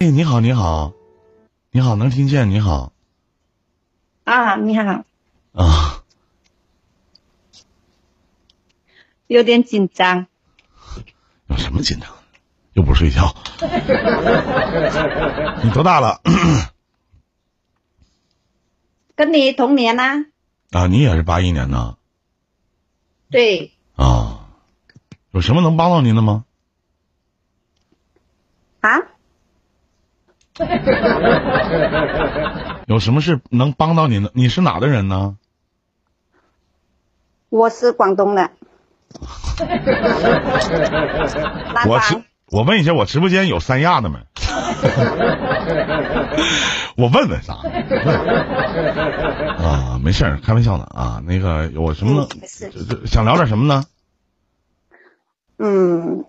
哎，你好，你好，你好，能听见？你好，啊，你好，啊，有点紧张。有什么紧张？又不睡觉。你多大了？跟你同年呐、啊，你也是八一年的对，啊？有什么能帮到您的吗？啊，有什么事能帮到你的？你是哪的人呢？我是广东的。我直，我问一下，我直播间有三亚的没？我问问啥？啊，没事儿，开玩笑的啊。那个有什么想聊点什么呢？嗯，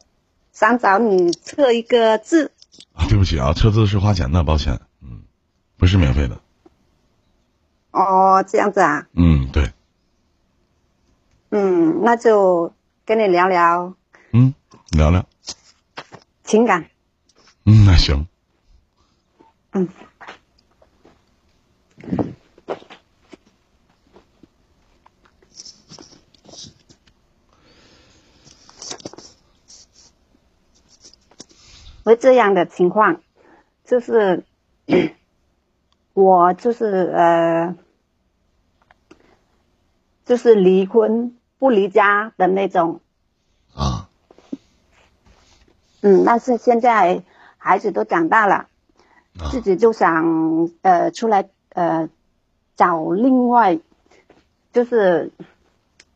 想找你测一个字。啊对不起啊，车子是花钱的，抱歉，嗯，不是免费的，哦，这样子啊，嗯，对，嗯，那就跟你聊聊嗯，聊聊，情感。嗯，那行，嗯，会这样的情况，就是 我就是呃，就是离婚不离家的那种，啊，嗯，但是现在孩子都长大了，啊自己就想呃出来呃找另外，就是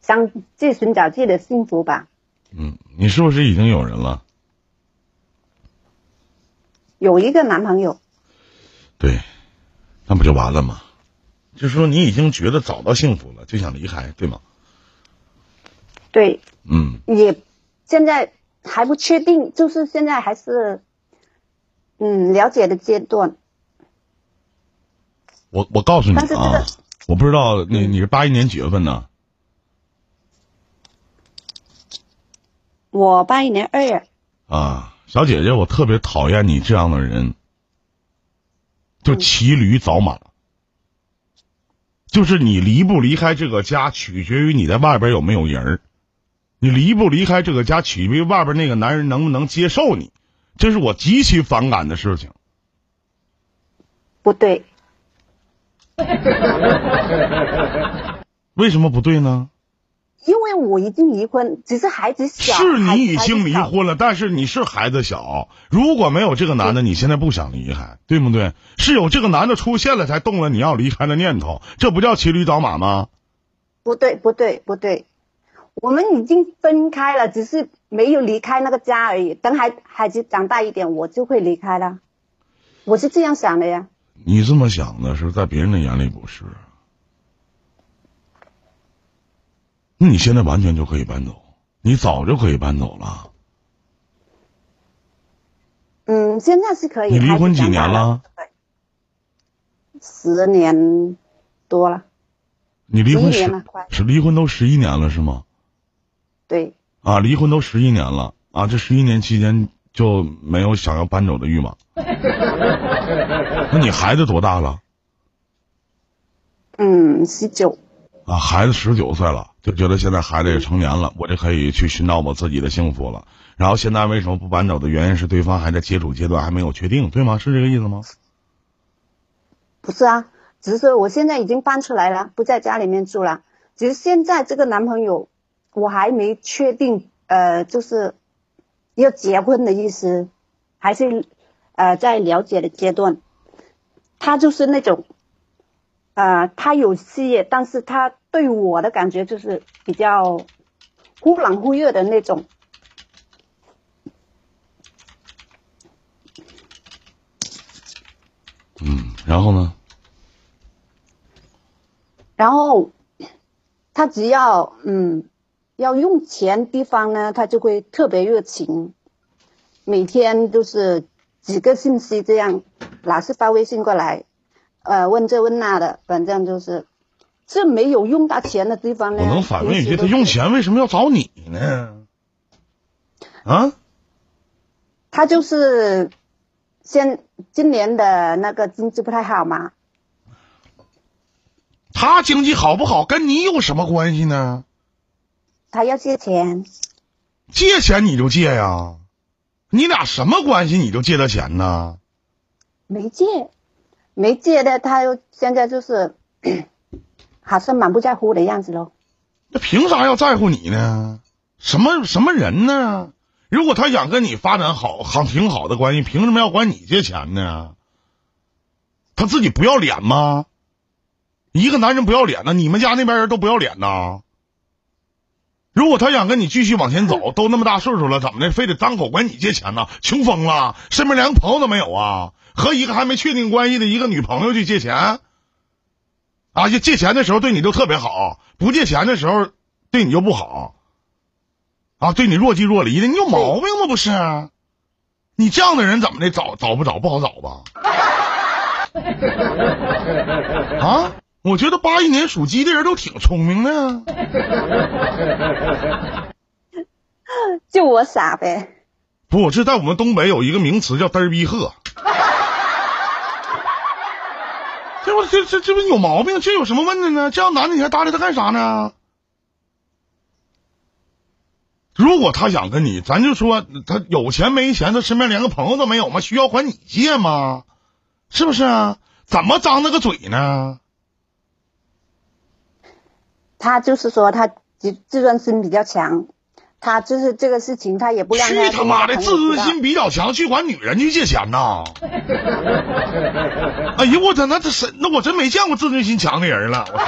想去寻找自己的幸福吧。嗯，你是不是已经有人了？有一个男朋友，对，那不就完了吗？就是说你已经觉得找到幸福了，就想离开，对吗？对，嗯，也现在还不确定，就是现在还是嗯了解的阶段。我我告诉你啊，我不知道你你是八一年几月份呢？我八一年二月，啊，小姐姐，我特别讨厌你这样的人，就嗯骑驴找马。就是你离不离开这个家，取决于你在外边有没有人儿。你离不离开这个家，取决于外边那个男人能不能接受你。这是我极其反感的事情。不对，为什么不对呢？因为我已经离婚，只是孩子小。是你已经离。婚了，但是你是孩子小。如果没有这个男的，你现在不想离开，对不对？是有这个男的出现了，才动了你要离开的念头，这不叫骑驴找马吗？不对，不对，不对，我们已经分开了，只是没有离开那个家而已。等孩孩子长大一点，我就会离开了。我是这样想的呀。你这么想的是，在别人的眼里不是。那你现在完全就可以搬走，你早就可以搬走了。嗯，现在是可以。你离婚几年了？十年多了。你离婚11年十了快是离婚都十一年了是吗？对，啊，离婚都十一年了啊，这十一年期间就没有想要搬走的欲望。那你孩子多大了？嗯，十九。啊，孩子十九岁了，就觉得现在孩子也成年了，我就可以去寻找我自己的幸福了。然后现在为什么不搬走的原因是对方还在接触阶段，还没有确定，对吗？是这个意思吗？不是啊，只是说我现在已经搬出来了，不在家里面住了。只是现在这个男朋友，我还没确定，呃，就是要结婚的意思，还是呃在了解的阶段。他就是那种，呃，他有事业，但是他对我的感觉就是比较忽冷忽热的那种。嗯，然后呢？然后他只要嗯要用钱地方呢，他就会特别热情，每天都是几个信息这样，老是发微信过来，呃问这问那的，反正就是这没有用到钱的地方呢。我能反问一句，他用钱为什么要找你呢？啊？他就是现今年的那个经济不太好嘛，他经济好不好跟你有什么关系呢？他要借钱，借钱你就借呀，你俩什么关系？你就借他钱呢？没借，没借的，他又现在就是好像满不在乎的样子喽。那凭啥要在乎你呢？什么什么人呢？如果他想跟你发展好好挺好的关系，凭什么要管你借钱呢？他自己不要脸吗？一个男人不要脸呢？你们家那边人都不要脸呢？如果他想跟你继续往前走，都那么大岁数了，怎么的，非得张口管你借钱呢？穷疯了，身边连个朋友都没有啊？和一个还没确定关系的一个女朋友去借钱？啊，就借钱的时候对你都特别好，不借钱的时候对你就不好，啊，对你若即若离的，你有毛病吗？不是？你这样的人怎么的？找找不着，不好找吧？啊，我觉得八一年属鸡的人都挺聪明的。就我傻呗。不，这在我们东北有一个名词叫嘚儿逼鹤。这不这这这不有毛病？这有什么问题呢？这样男的你还搭理他干啥呢？如果他想跟你，咱就说他有钱没钱，他身边连个朋友都没有吗？需要管你借吗？是不是啊？怎么张那个嘴呢？他就是说他自自尊心比较强，他就是这个事情他也不让去他他妈的，自尊心比较强，去管女人去借钱呐？哎呀，我操，那这谁那我真没见过自尊心强的人了，我操！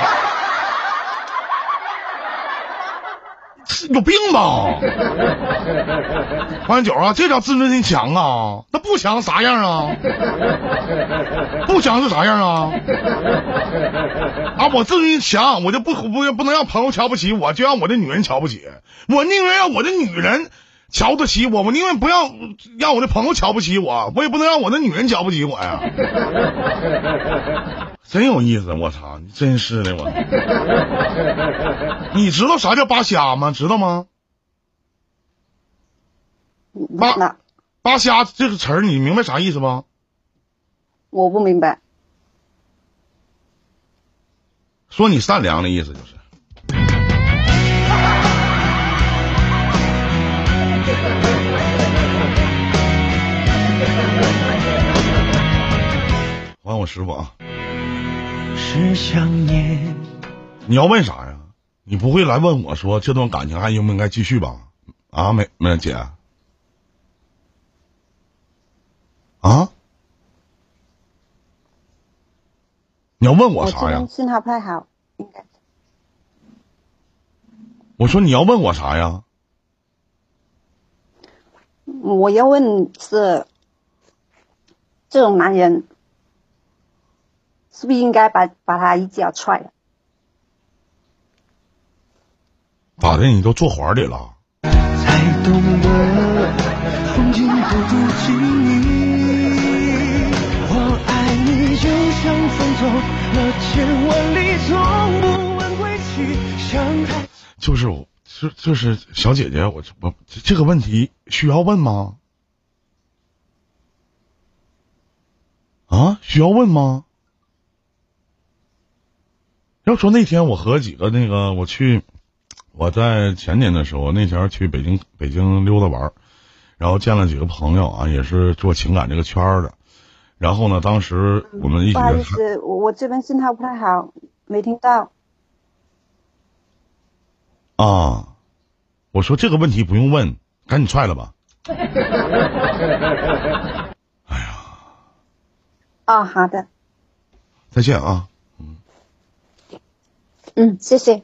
是有病吧？王九啊，这叫自尊心强啊？那不强啥样啊？不强是啥样啊？啊，我自尊心强，我就不不不能让朋友瞧不起我，就让我的女人瞧不起。我宁愿让我的女人瞧得起我，我宁愿不要让我的朋友瞧不起我，我也不能让我的女人瞧不起我呀。真有意思，我操！你真是的，我。你知道啥叫扒瞎吗？知道吗？八那扒瞎这个词儿，你明白啥意思吗？我不明白。说你善良的意思就是。还我师傅啊！是想念。你要问啥呀？你不会来问我说这段感情还应不应该继续吧？啊，没没姐，啊，你要问我啥呀？信号不太好，应该我说你要问我啥呀？我要问是，这种男人是不是应该把把他一脚踹了？咋的？你都坐怀里了？才懂得风景不如经历。我爱你，就像风走了千万里，从不问归期。想太就是我，就就是小姐姐，我我这个问题需要问吗？啊，需要问吗？要说那天我和几个那个我去，我在前年的时候，那前儿去北京北京溜达玩儿，然后见了几个朋友啊，也是做情感这个圈儿的。然后呢，当时我们一起不好意思，我我这边信号不太好，没听到。啊，我说这个问题不用问，赶紧踹了吧。哎呀，哦，好的，再见啊！嗯，谢谢。